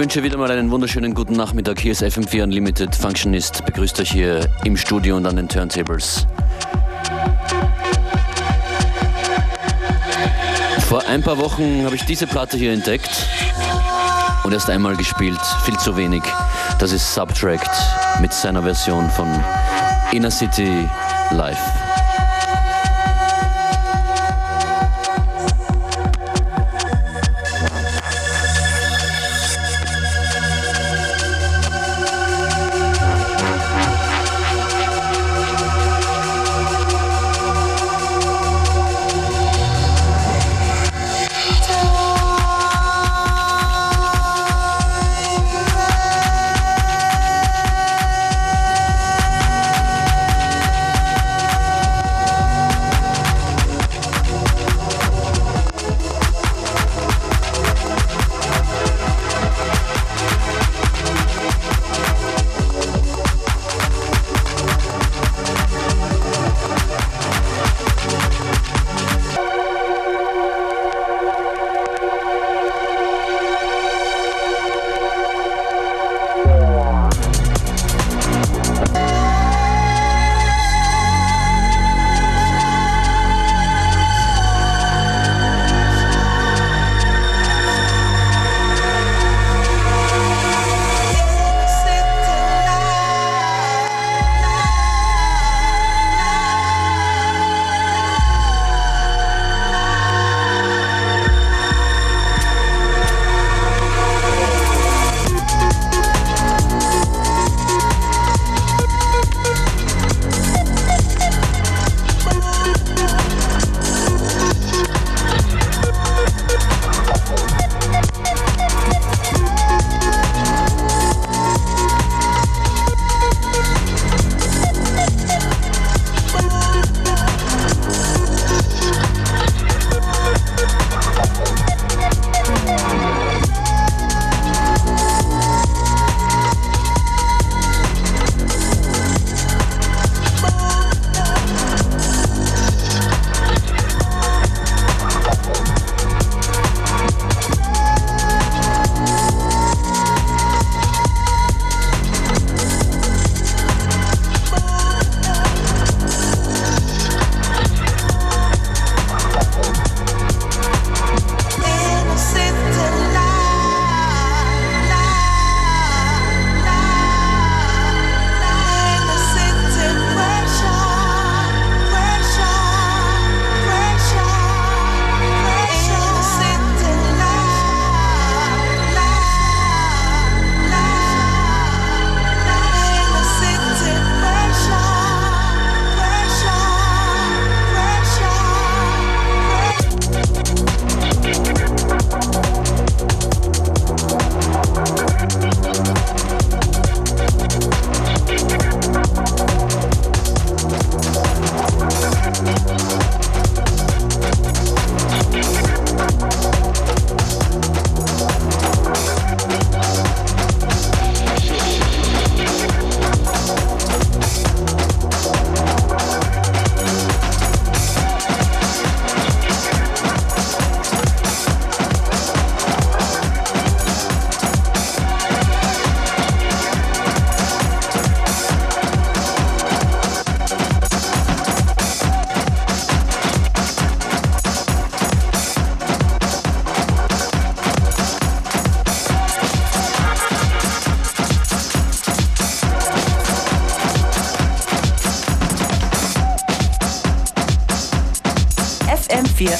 Wünsche wieder mal einen wunderschönen guten Nachmittag. Hier ist FM4 Unlimited. Functionist begrüßt euch hier im Studio und an den Turntables. Vor ein paar Wochen habe ich diese Platte hier entdeckt und erst einmal gespielt. Viel zu wenig. Das ist Subtract mit seiner Version von Inner City Live.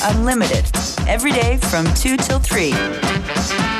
Unlimited, every day from 2 till 3.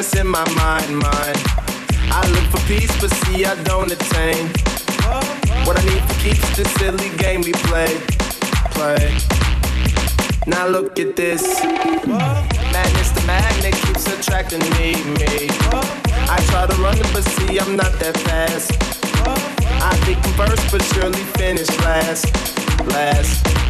darkness in my mind, mind. I look for peace, but see I don't attain. What I need to keep this silly game we play, play. Now look at this. Madness, the magnet keeps attracting me, me. I try to run it, but see I'm not that fast. I think I'm first, but surely finish last, last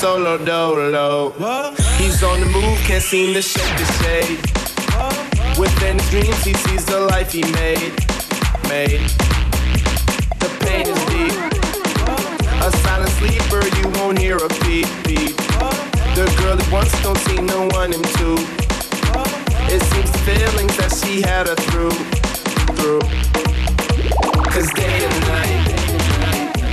solo dolo. He's on the move, can't seem to shake the shade. Within his dreams, he sees the life he made. Made. The pain is deep. A silent sleeper, you won't hear a beat, beat. The girl that once don't seem to one him to. It seems the feelings that she had her through, through. Cause day and night,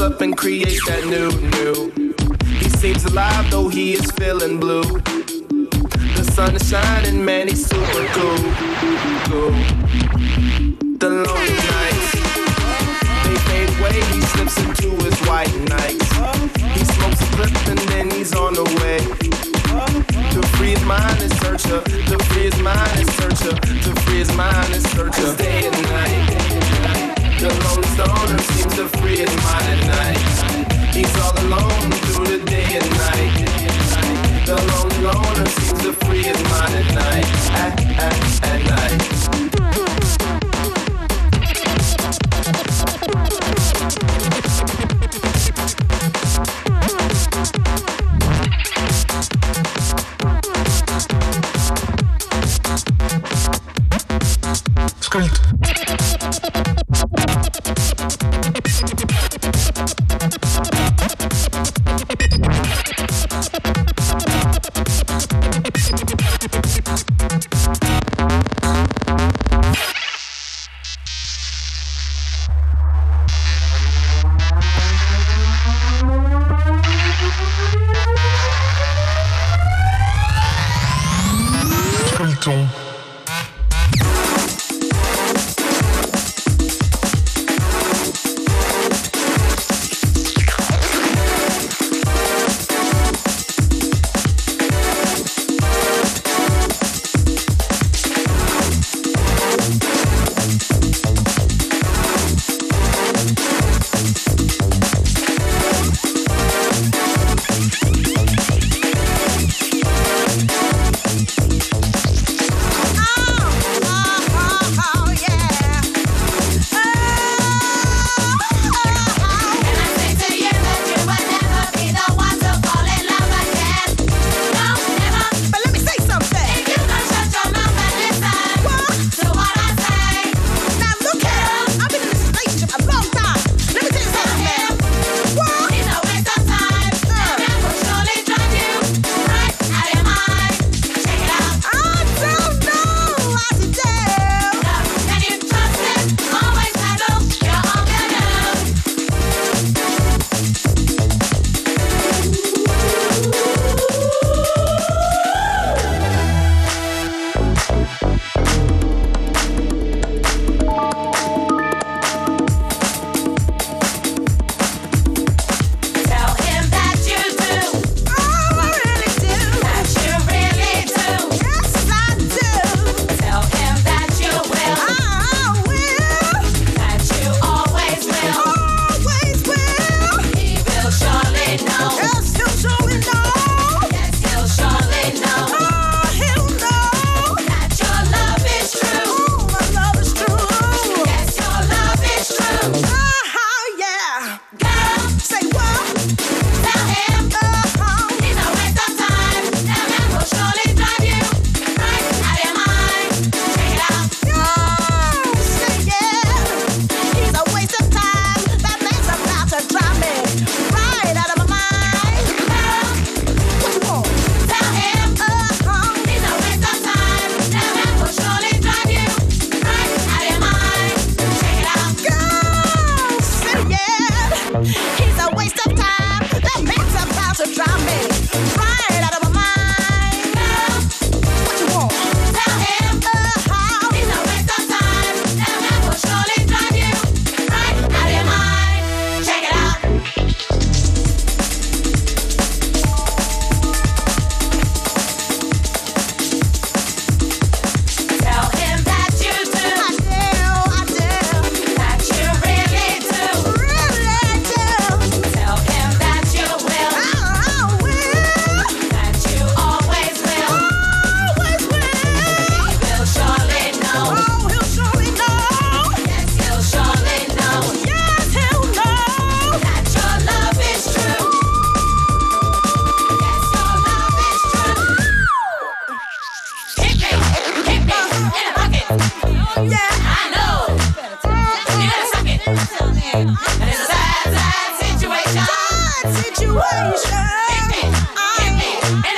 Up and create that new, new. He seems alive though he is feeling blue. The sun is shining, man, he's super cool. cool. The lonely nights, And it's a sad, sad situation. Situation. Hit me, hit me, in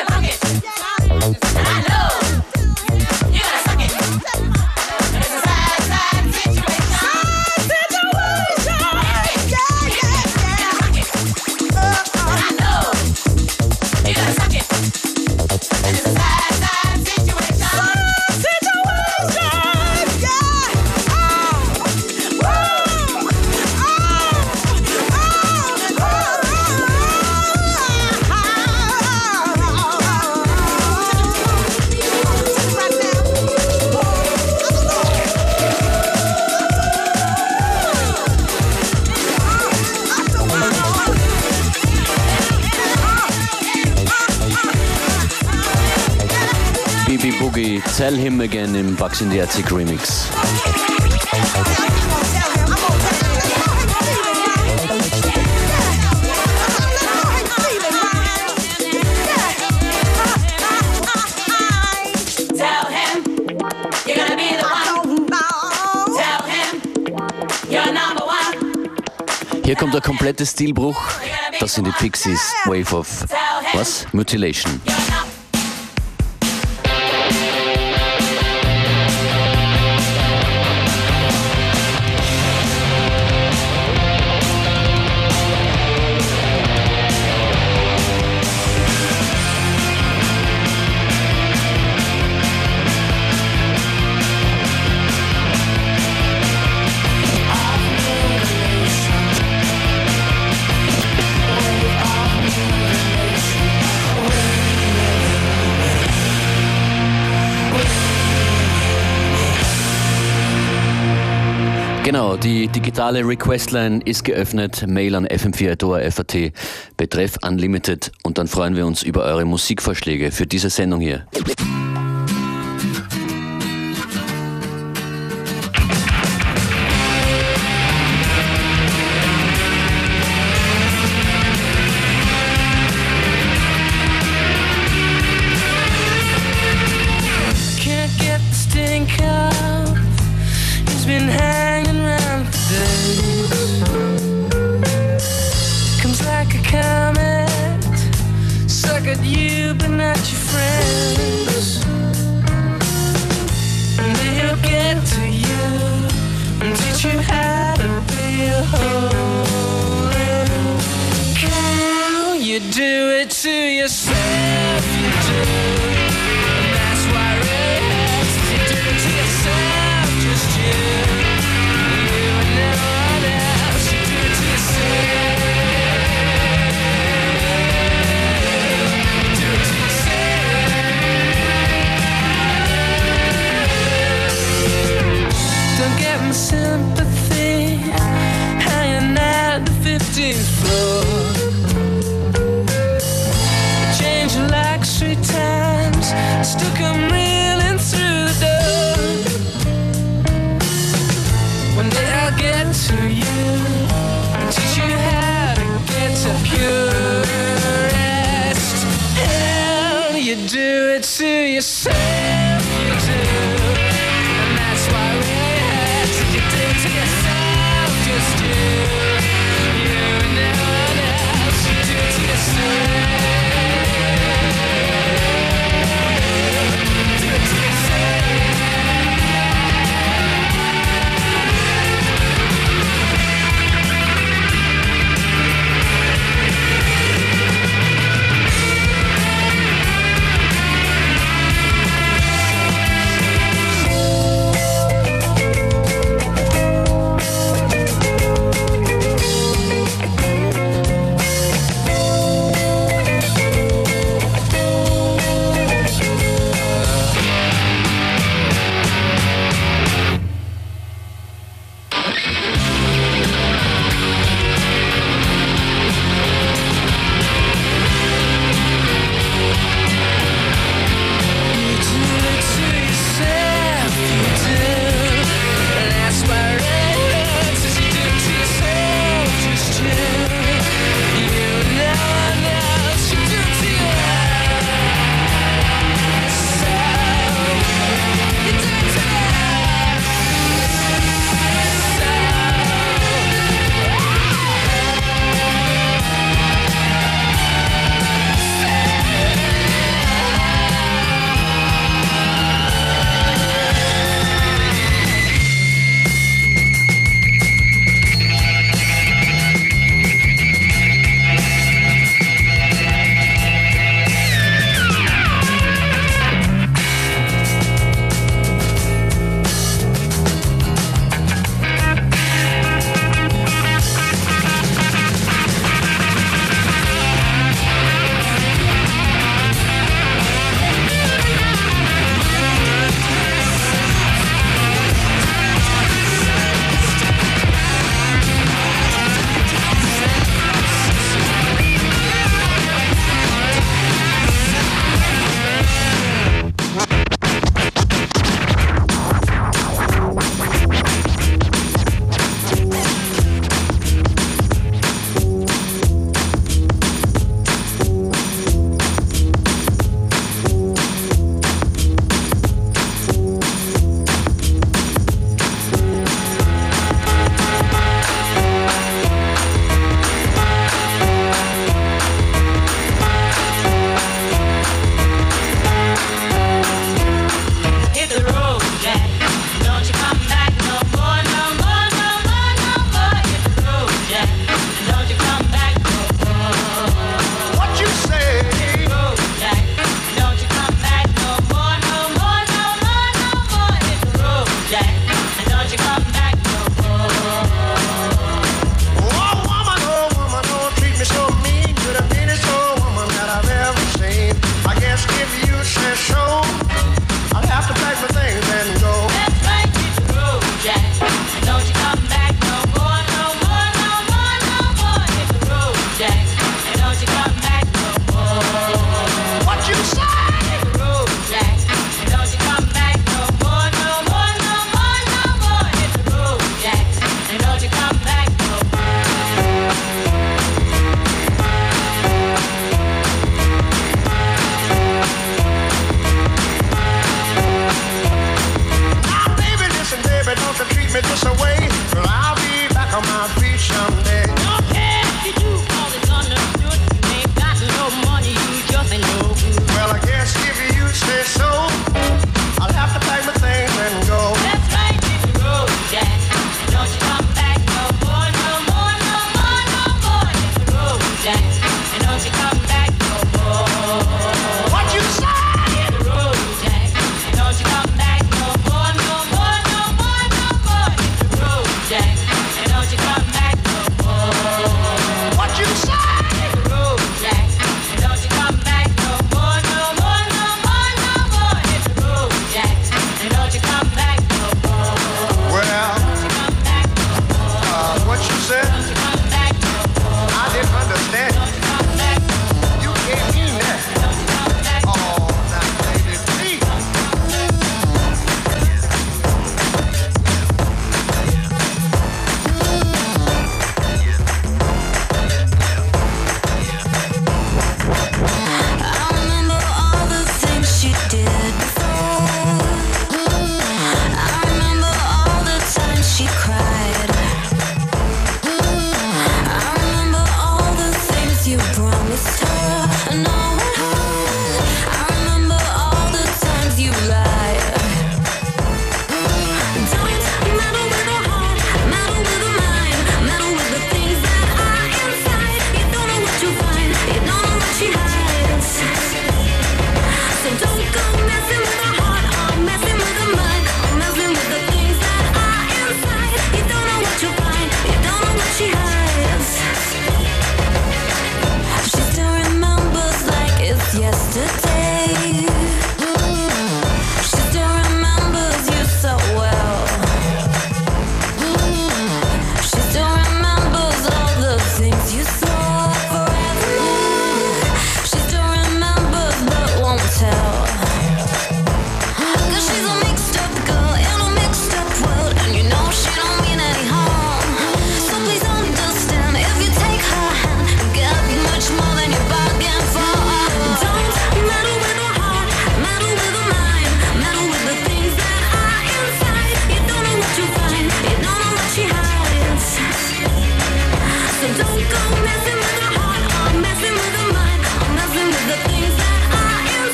Tell Him Again im Bugs in the Attic Remix. Hier kommt der komplette Stilbruch. Das sind die Pixies Wave of was? Mutilation. Genau, die digitale Requestline ist geöffnet. Mail an fm4.at betreff Unlimited und dann freuen wir uns über eure Musikvorschläge für diese Sendung hier.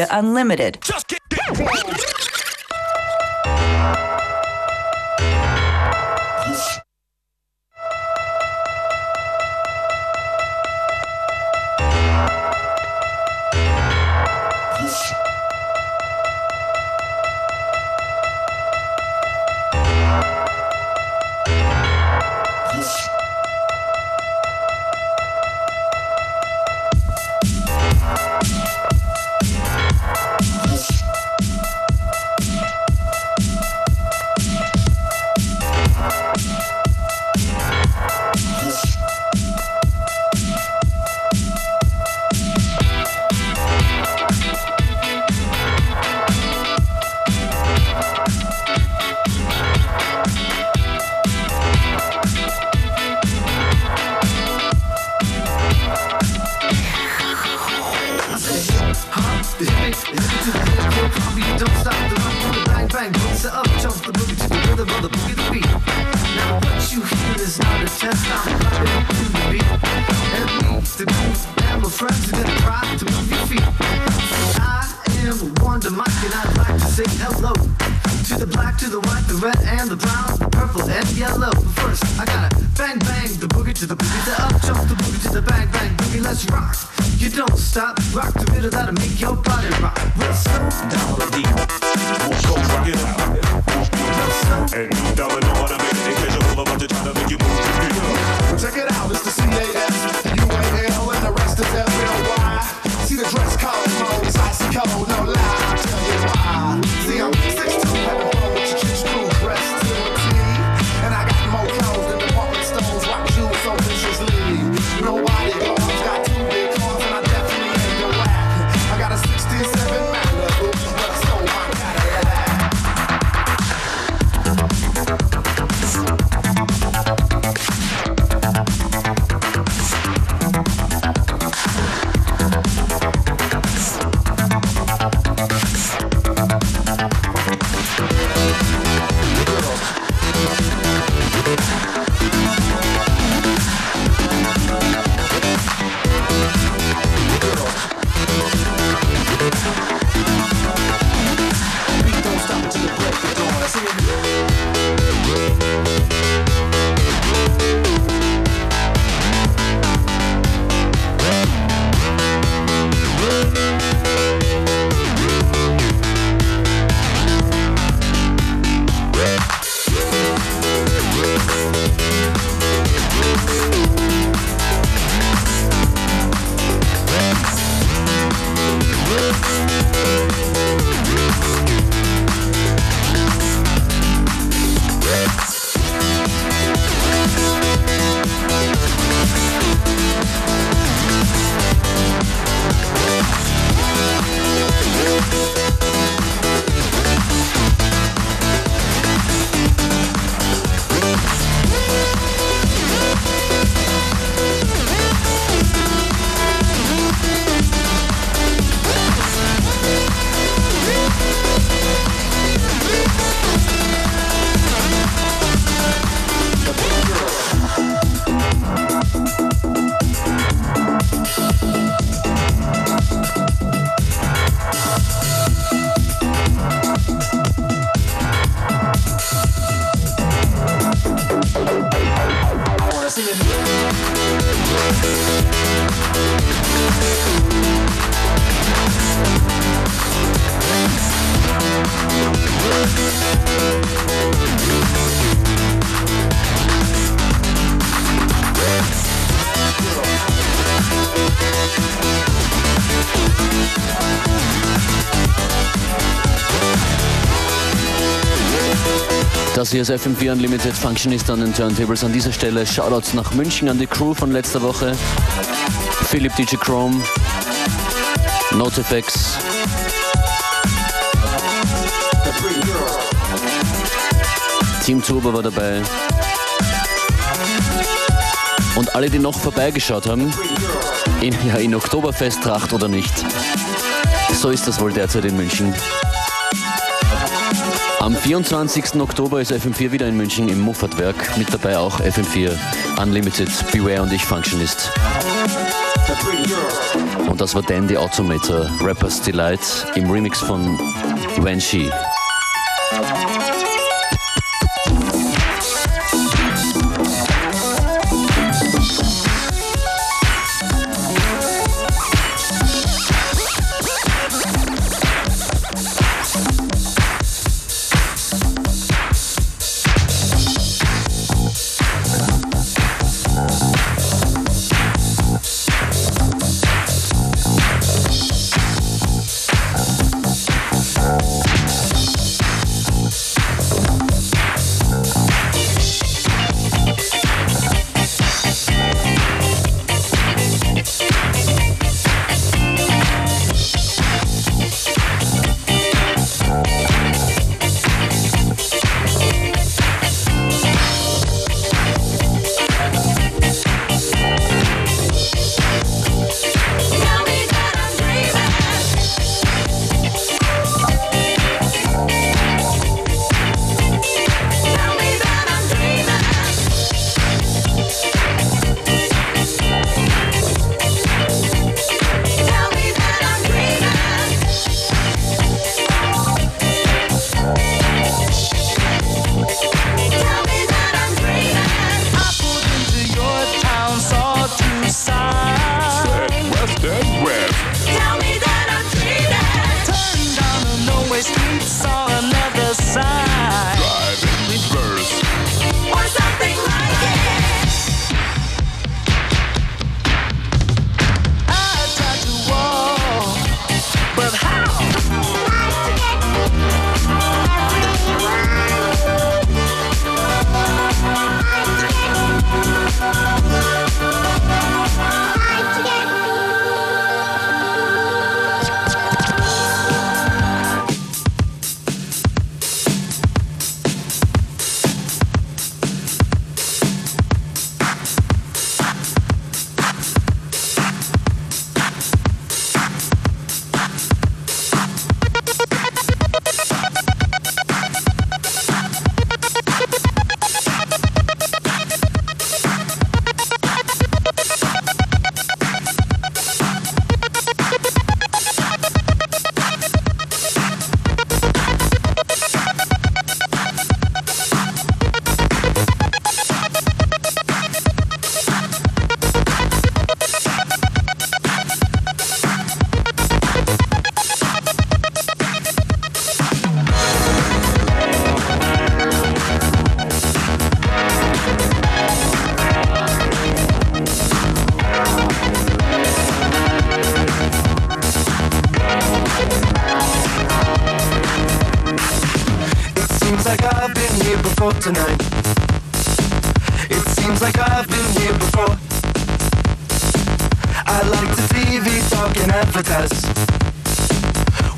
FM4 Unlimited. to das hier ist FM4 Unlimited Functionist an den Turntables. An dieser Stelle Shoutouts nach München an die Crew von letzter Woche. Philipp DJ Chrome, Notefx. Team Turbo war dabei. Und alle, die noch vorbeigeschaut haben, in, ja, in Oktoberfesttracht oder nicht. So ist das wohl derzeit in München. Am 24. Oktober ist FM4 wieder in München im Muffatwerk. Mit dabei auch FM4 Unlimited, Beware und ich Functionist. Und das war Dan Automator, Rapper's Delight im Remix von When She.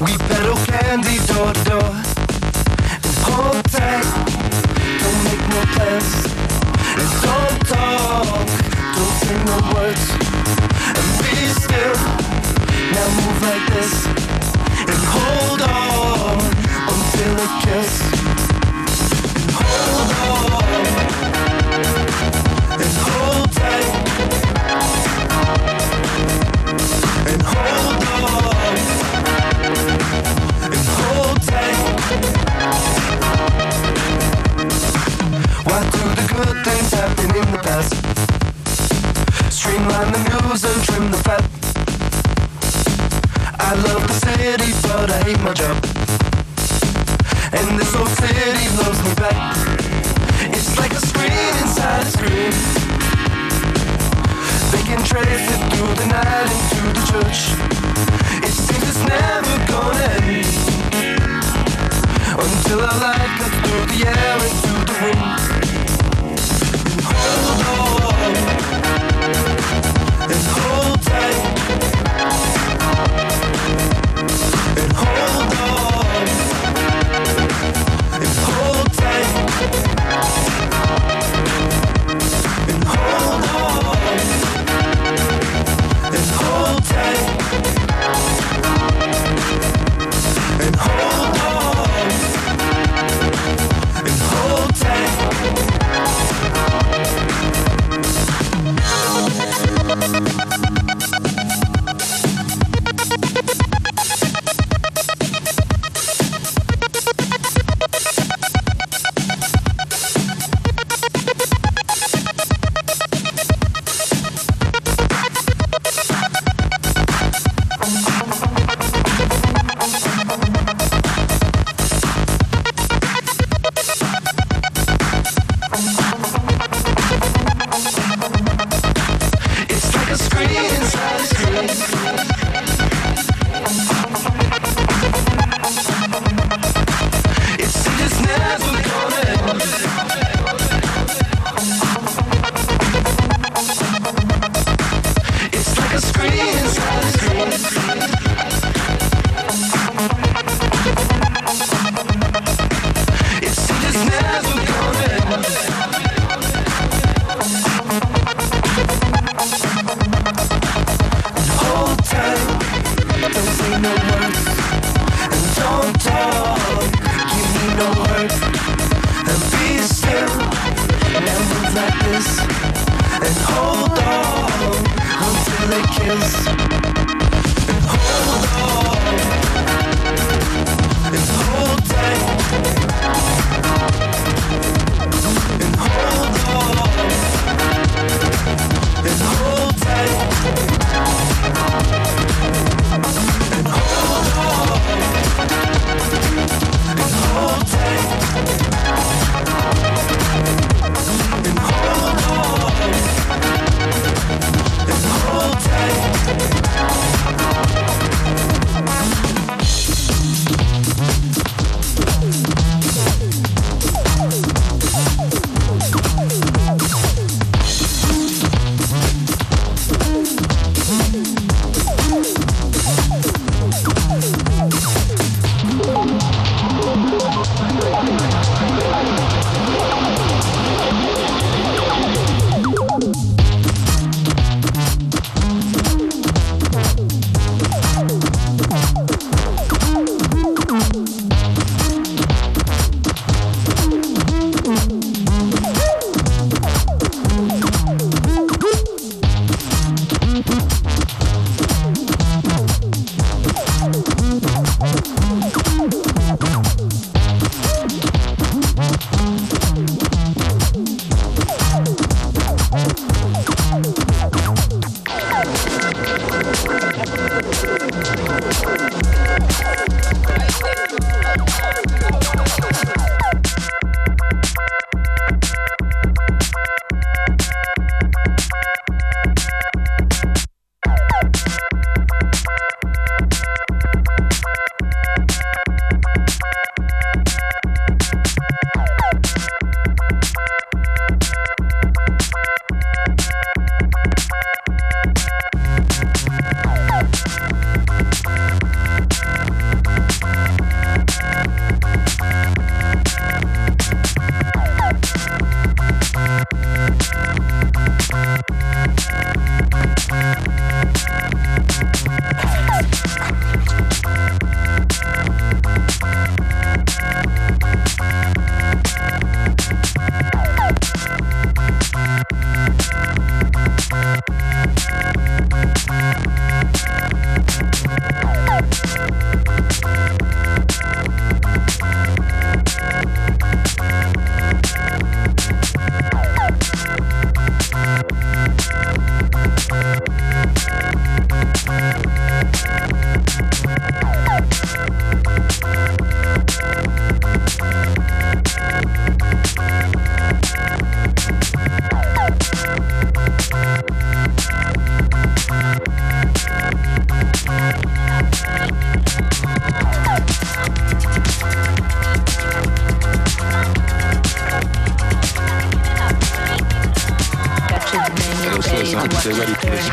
We peddle candy door to door. And hold tight, don't make no plans. And don't talk, don't say no words. And be still, now move like this. And hold on until it kills. And hold on. Streamline the news and trim the fat. I love the city, but I hate my job. And this old city loves me back. It's like a screen inside a screen. They can trace it through the night into the church. It seems it's never gonna end. Until our light cuts through the air into the room. Hold on. And hold tight.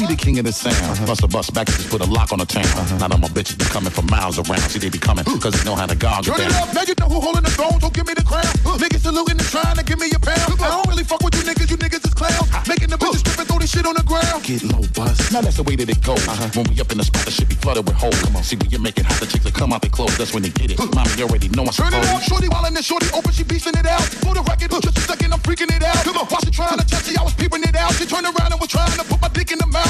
be the king of the sound? Uh-huh. Bust a bust back and just put a lock on the town. Uh-huh. Now that my bitches be coming from miles around. See, they be coming cause they know how to gog it Turn it up, now you know who holding the phone, don't give me the crown. Niggas saluting and trying to give me a pound. I don't really fuck with you niggas, you niggas is clowns. Uh-huh. Making the bitches strip and throw this shit on the ground. Get low, bust. Now that's the way that it goes. When we up in the spot, the shit be flooded with holes. Come on, see when you make it hot, the chicks that come out their clothes. That's when they get it. Mommy already know I Turn it up, shorty wildin' and shorty open, she beastin' it out. For the record, just a second, I'm freaking it out. Come on, while she trying to touch it, I was peeping it out. She turned around and was trying to put my dick in the mouth.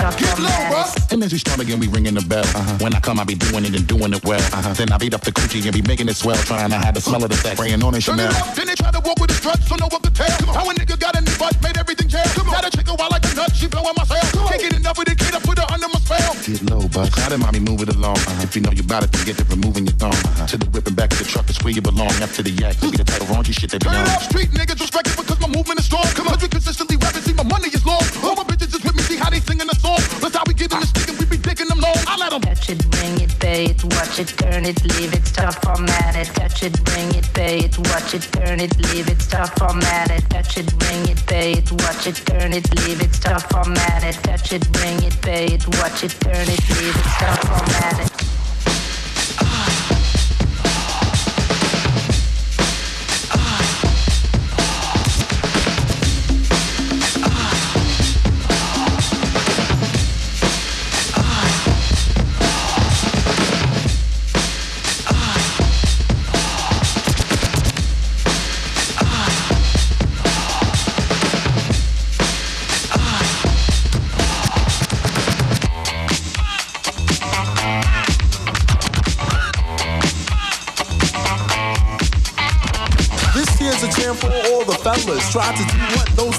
Get low, format bruh. And then she start again, we ringing the bell. Uh-huh. When I come, I be doing it and doing it well. Uh-huh. Then I beat up the coochie and be making it swell, trying to hide the smell of the sex. Spraying on it, Turn Chanel. it up, then they try to walk with the strut, so no one could tell. How a nigga got in the butt, made everything jam. Got a chick a while like a nut, she blowing my cell. Can't get enough of the kid, I put her under my spell. Get low, bust. How did mommy move it along? Uh-huh. If you know you bout it, then get to removing your thumb. To the whipping back of the truck, it's where you belong. After the yak, be the type of raunchy shit they be Turn it on. up, street niggas respect it because my movement is strong. Come on, we consistently rapping, see my money is long. All how they singing the song. That's how we get in the stick and we be digging them long. I let them. Touch it, bring it, fade, watch it, turn it, leave it, stop, format it. Touch it, bring it, fade, watch it, turn it, leave it, stop, format it. Touch it, bring it, fade, watch it, turn it, leave it, stop, format it. Touch it, bring it, fade, watch it, turn it, leave it, stop, format Try to do what those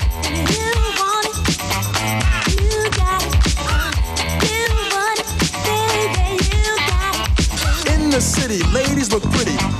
Look pretty.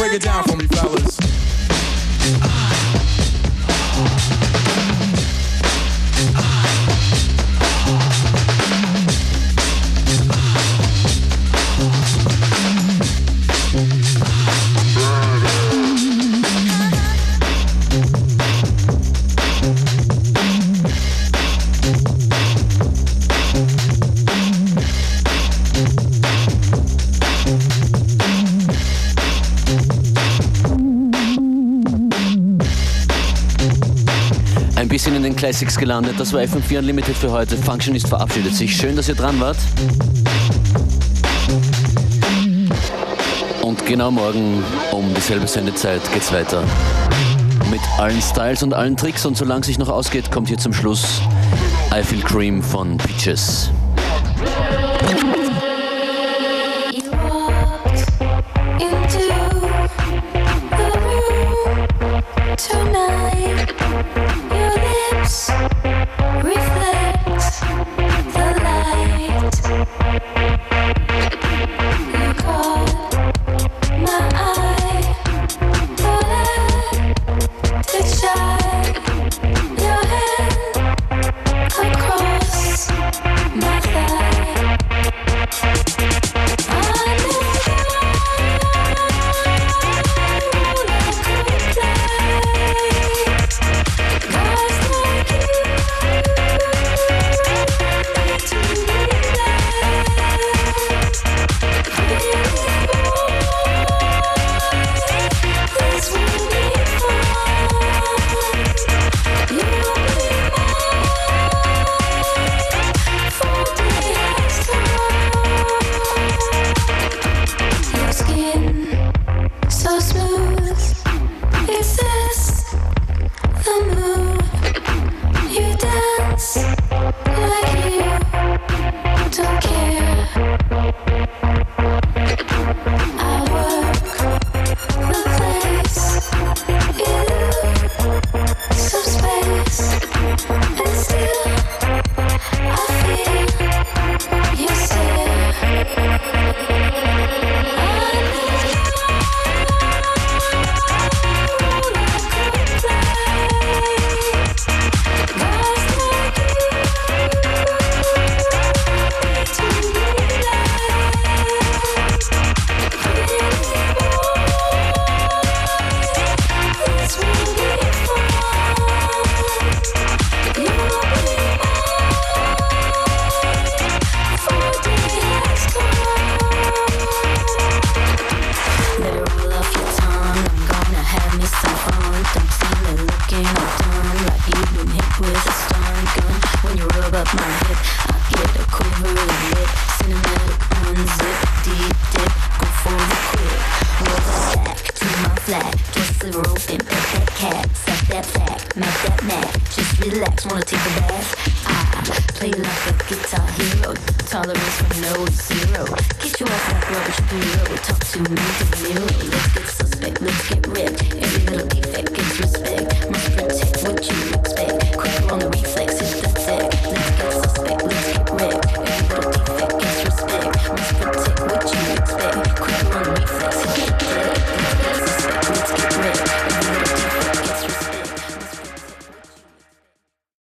Break it down for me, Classics gelandet. Das war FM4 Unlimited für heute. Functionist verabschiedet sich. Schön, dass ihr dran wart. Und genau morgen um dieselbe Sendezeit geht's weiter. Mit allen Styles und allen Tricks. Und solange sich noch ausgeht, kommt hier zum Schluss I Feel Cream von Peaches.